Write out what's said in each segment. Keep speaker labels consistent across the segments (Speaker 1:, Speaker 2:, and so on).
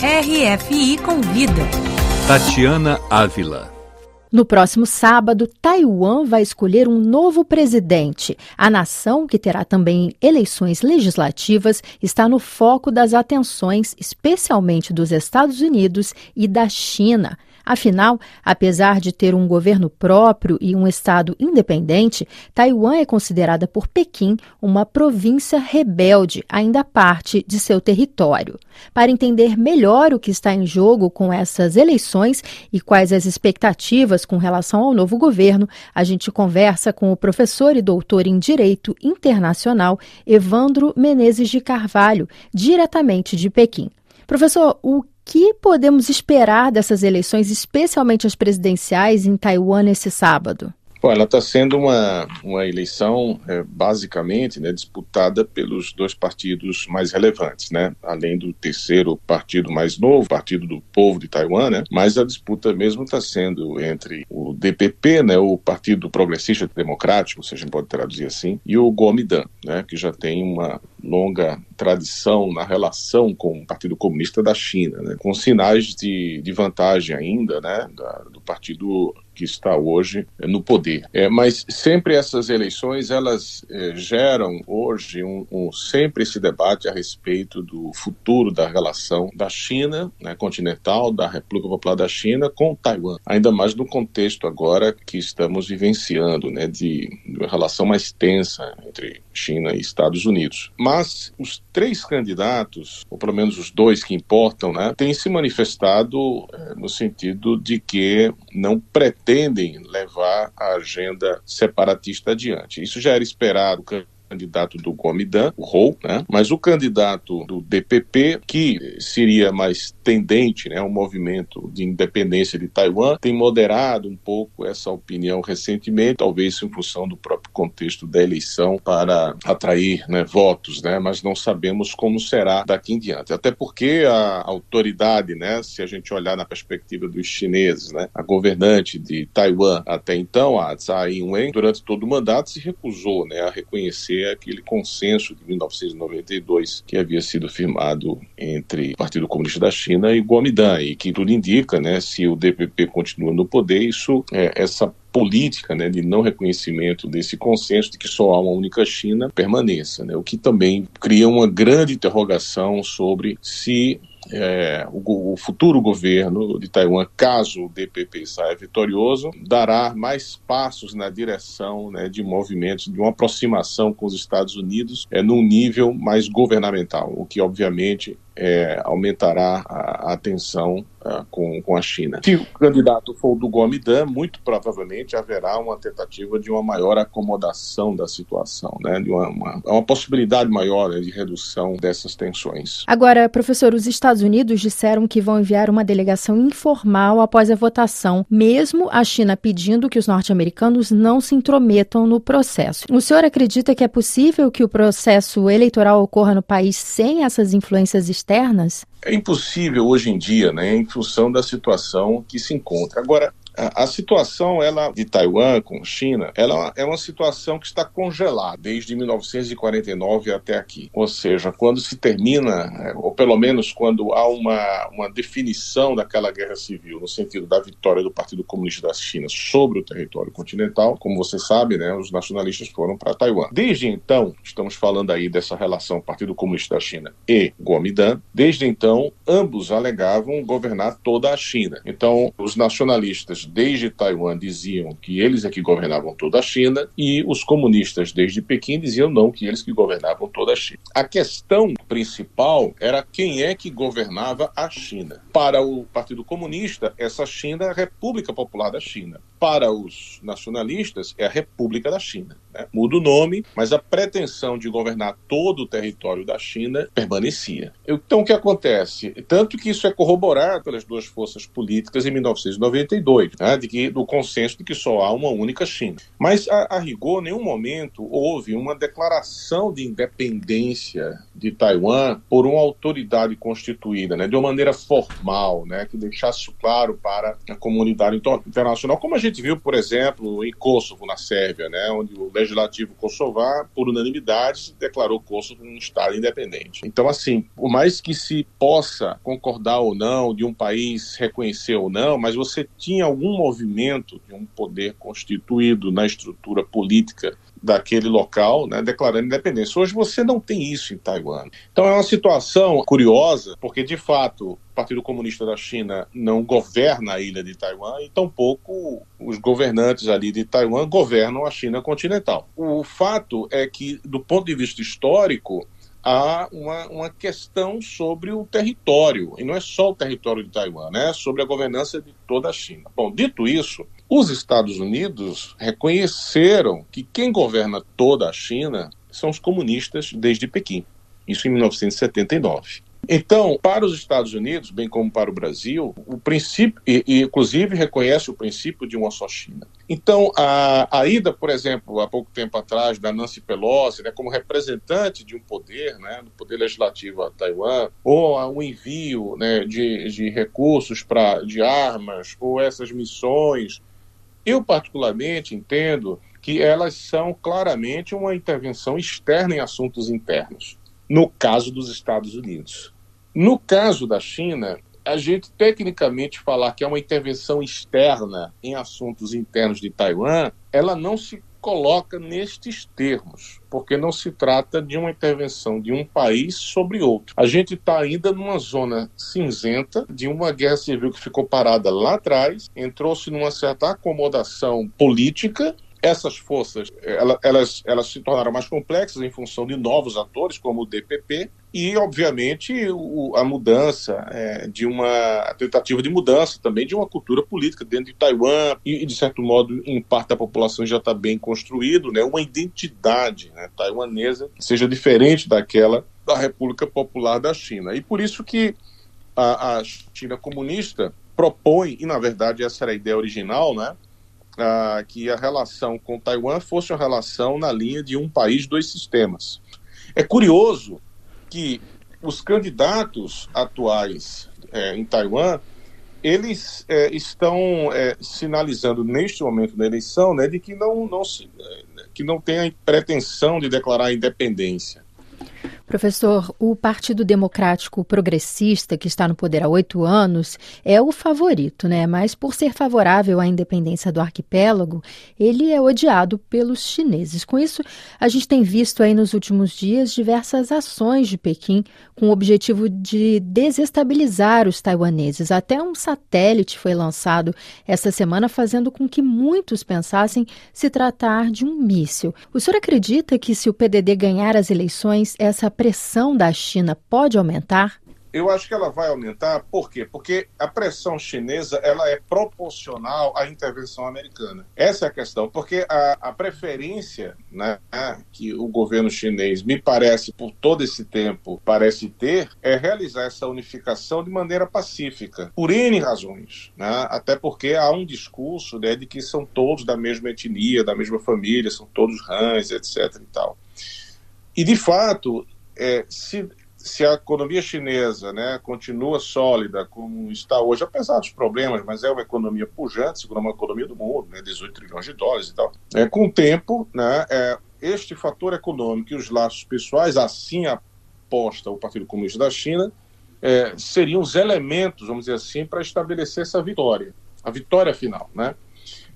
Speaker 1: RFI Convida.
Speaker 2: Tatiana Ávila.
Speaker 3: No próximo sábado, Taiwan vai escolher um novo presidente. A nação, que terá também eleições legislativas, está no foco das atenções, especialmente dos Estados Unidos e da China. Afinal, apesar de ter um governo próprio e um Estado independente, Taiwan é considerada por Pequim uma província rebelde, ainda parte de seu território. Para entender melhor o que está em jogo com essas eleições e quais as expectativas com relação ao novo governo, a gente conversa com o professor e doutor em Direito Internacional Evandro Menezes de Carvalho, diretamente de Pequim. Professor, o que podemos esperar dessas eleições, especialmente as presidenciais em Taiwan nesse sábado?
Speaker 4: Bom, ela está sendo uma, uma eleição é, basicamente né, disputada pelos dois partidos mais relevantes, né? além do terceiro partido mais novo, Partido do Povo de Taiwan, né? mas a disputa mesmo está sendo entre o DPP, né, o Partido Progressista Democrático, se a gente pode traduzir assim, e o Kuomintang, né, que já tem uma longa tradição na relação com o Partido Comunista da China, né, com sinais de, de vantagem ainda né, da, do Partido que está hoje no poder. É, mas sempre essas eleições elas é, geram hoje um, um, sempre esse debate a respeito do futuro da relação da China né, continental, da República Popular da China com Taiwan, ainda mais no contexto agora que estamos vivenciando, né, de, de uma relação mais tensa entre China e Estados Unidos. Mas os três candidatos, ou pelo menos os dois que importam, né, têm se manifestado é, no sentido de que não pretendem pretendem levar a agenda separatista adiante. Isso já era esperado candidato do Gomidan, o Rou, né? mas o candidato do DPP, que seria mais tendente né, ao movimento de independência de Taiwan, tem moderado um pouco essa opinião recentemente, talvez em função do próprio contexto da eleição para atrair né, votos, né? mas não sabemos como será daqui em diante. Até porque a autoridade, né, se a gente olhar na perspectiva dos chineses, né, a governante de Taiwan até então, a Tsai Ing-wen, durante todo o mandato se recusou né, a reconhecer aquele consenso de 1992 que havia sido firmado entre o Partido Comunista da China e Kuomintang, e que tudo indica, né, se o DPP continua no poder, isso é, essa política né, de não reconhecimento desse consenso de que só há uma única China permaneça, né, o que também cria uma grande interrogação sobre se é, o, o, futuro governo de Taiwan, caso o DPP saia vitorioso, dará mais passos na direção né, de movimentos de uma aproximação com os Estados Unidos é, num nível mais governamental, o que obviamente é, aumentará a, a tensão uh, com, com a China. Se o candidato for do Guamidã, muito provavelmente haverá uma tentativa de uma maior acomodação da situação, né, de uma, uma, uma possibilidade maior né, de redução dessas tensões.
Speaker 3: Agora, professor, os Estados Unidos disseram que vão enviar uma delegação informal após a votação, mesmo a China pedindo que os norte-americanos não se intrometam no processo. O senhor acredita que é possível que o processo eleitoral ocorra no país sem essas influências externas? Externas?
Speaker 4: É impossível hoje em dia, né, em função da situação que se encontra. Agora, a, situação ela de Taiwan com China, ela é uma situação que está congelada desde 1949 até aqui. Ou seja, quando se termina, é, ou pelo menos quando há uma, uma definição daquela guerra civil no sentido da vitória do Partido Comunista da China sobre o território continental, como você sabe, né, os nacionalistas foram para Taiwan. Desde então, estamos falando aí dessa relação Partido Comunista da China e Kuomintang. Desde então, ambos alegavam governar toda a China. Então, os nacionalistas desde Taiwan diziam que eles é que governavam toda a China e os comunistas desde Pequim diziam não, que eles que governavam toda a China. A questão principal era quem é que governava a China. Para o Partido Comunista, essa China é a República Popular da China. Para os nacionalistas, é a República da China. Né? Muda o nome, mas a pretensão de governar todo o território da China permanecia. Então, o que acontece? Tanto que isso é corroborado pelas duas forças políticas em 1992 né, de que, do consenso de que só há uma única China. Mas, a, a rigor, em nenhum momento houve uma declaração de independência de Taiwan por uma autoridade constituída, né, de uma maneira formal, né, que deixasse claro para a comunidade internacional, como a gente gente viu, por exemplo, em Kosovo, na Sérvia, né, onde o legislativo kosovar, por unanimidade, declarou Kosovo um Estado independente. Então, assim, por mais que se possa concordar ou não de um país reconhecer ou não, mas você tinha algum movimento de um poder constituído na estrutura política daquele local, né, declarando independência. Hoje você não tem isso em Taiwan. Então é uma situação curiosa, porque de fato o Partido Comunista da China não governa a ilha de Taiwan e tampouco os governantes ali de Taiwan governam a China continental. O fato é que, do ponto de vista histórico, há uma, uma questão sobre o território, e não é só o território de Taiwan, né? sobre a governança de toda a China. Bom, dito isso, os Estados Unidos reconheceram que quem governa toda a China são os comunistas desde Pequim, isso em 1979. Então, para os Estados Unidos, bem como para o Brasil, o princípio, e, e inclusive reconhece o princípio de uma só China. Então, a, a, ida, por exemplo, há pouco tempo atrás, da Nancy Pelosi, né, como representante de um poder, né, do poder legislativo a Taiwan, ou o envio né, de, de recursos pra, de armas, ou essas missões, eu particularmente entendo que elas são claramente uma intervenção externa em assuntos internos, no caso dos Estados Unidos. No caso da China, a gente tecnicamente falar que é uma intervenção externa em assuntos internos de Taiwan, ela não se coloca nestes termos, porque não se trata de uma intervenção de um país sobre outro. A gente está ainda numa zona cinzenta de uma guerra civil que ficou parada lá atrás, entrou-se numa certa acomodação política essas forças elas, elas se tornaram mais complexas em função de novos atores, como o DPP, e, obviamente, o, a mudança é, de uma tentativa de mudança também de uma cultura política dentro de Taiwan e, de certo modo, em parte da população já está bem construído, né, uma identidade né, taiwanesa seja diferente daquela da República Popular da China. E por isso que a, a China comunista propõe, e na verdade essa era a ideia original, né, a, que a relação com Taiwan fosse uma relação na linha de um país, dois sistemas. É curioso que os candidatos atuais é, em Taiwan eles é, estão é, sinalizando neste momento da eleição né, de que não, não, se, é, que não tem a pretensão de declarar a independência.
Speaker 3: Professor, o Partido Democrático Progressista, que está no poder há oito anos, é o favorito, né? Mas por ser favorável à independência do arquipélago, ele é odiado pelos chineses. Com isso, a gente tem visto aí nos últimos dias diversas ações de Pequim com o objetivo de desestabilizar os taiwaneses. Até um satélite foi lançado essa semana, fazendo com que muitos pensassem se tratar de um míssil. O senhor acredita que se o PDD ganhar as eleições, essa pressão da China pode aumentar?
Speaker 4: Eu acho que ela vai aumentar, por quê? Porque a pressão chinesa ela é proporcional à intervenção americana. Essa é a questão, porque a, a preferência né, que o governo chinês, me parece, por todo esse tempo, parece ter, é realizar essa unificação de maneira pacífica, por N razões. Né? Até porque há um discurso né, de que são todos da mesma etnia, da mesma família, são todos rãs, etc. e tal. E, de fato, é, se, se a economia chinesa né, continua sólida como está hoje, apesar dos problemas, mas é uma economia pujante, segundo uma economia do mundo, né, 18 trilhões de dólares e tal, é, com o tempo, né, é, este fator econômico e os laços pessoais, assim aposta o Partido Comunista da China, é, seriam os elementos, vamos dizer assim, para estabelecer essa vitória, a vitória final, né?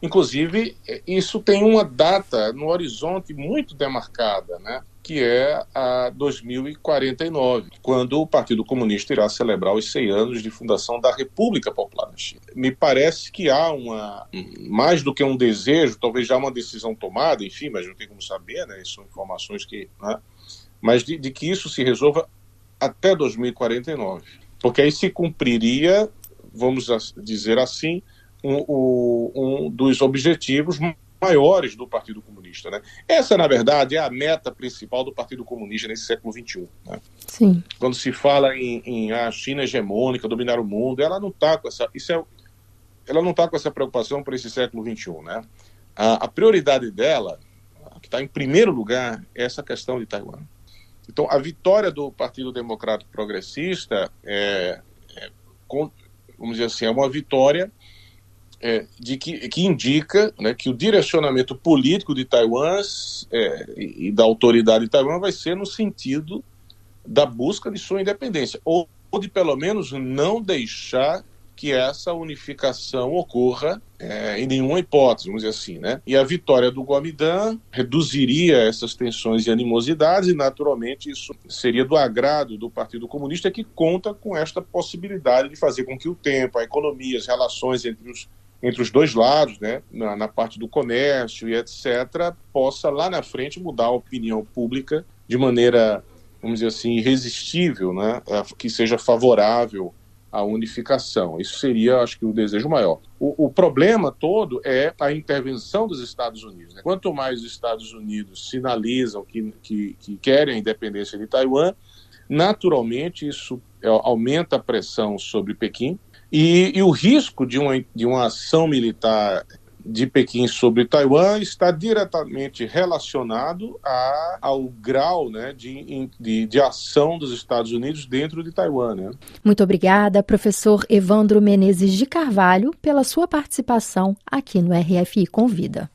Speaker 4: Inclusive, isso tem uma data no horizonte muito demarcada, né? Que é a 2049, quando o Partido Comunista irá celebrar os 100 anos de fundação da República Popular da China. Me parece que há uma, mais do que um desejo, talvez já uma decisão tomada, enfim, mas não tem como saber, né? São informações que. Né? Mas de, de que isso se resolva até 2049. Porque aí se cumpriria, vamos dizer assim, um, um, dos objetivos maiores do Partido Comunista. Né? Essa, na verdade, é a meta principal do Partido Comunista nesse século XXI. Né?
Speaker 3: Sim.
Speaker 4: Quando se fala em, em a China hegemônica, dominar o mundo, ela não está com essa. Isso é, ela não está com essa preocupação para esse século XXI. Né? A, a prioridade dela, que está em primeiro lugar, é essa questão de Taiwan. Então, a vitória do Partido Democrático Progressista é, é, vamos dizer assim, é uma vitória é, de que, que indica né, que o direcionamento político de Taiwan é, e da autoridade de Taiwan vai ser no sentido da busca de sua independência, ou, ou de pelo menos não deixar que essa unificação ocorra é, em nenhuma hipótese, vamos dizer assim, né? E a vitória do Guamidã reduziria essas tensões e animosidades e, naturalmente, isso seria do agrado do Partido Comunista que conta com esta possibilidade de fazer com que o tempo, a economia, as relações entre os entre os dois lados, né, na, na, parte do comércio e etc., possa lá na frente mudar a opinião pública de maneira, vamos dizer assim, irresistível, né, que seja favorável à unificação. Isso seria, acho que, o desejo maior. O, o problema todo é a intervenção dos Estados Unidos. Né? Quanto mais os Estados Unidos sinalizam que, que, que querem a independência de Taiwan, naturalmente isso é, aumenta a pressão sobre Pequim, e, e, o risco de uma, de uma ação militar de Pequim sobre Taiwan está diretamente relacionado a, ao grau né, de, de, de, ação dos Estados Unidos dentro de Taiwan. Né?
Speaker 3: Muito obrigada, professor Evandro Menezes de Carvalho, pela sua participação aqui no RFI Convida.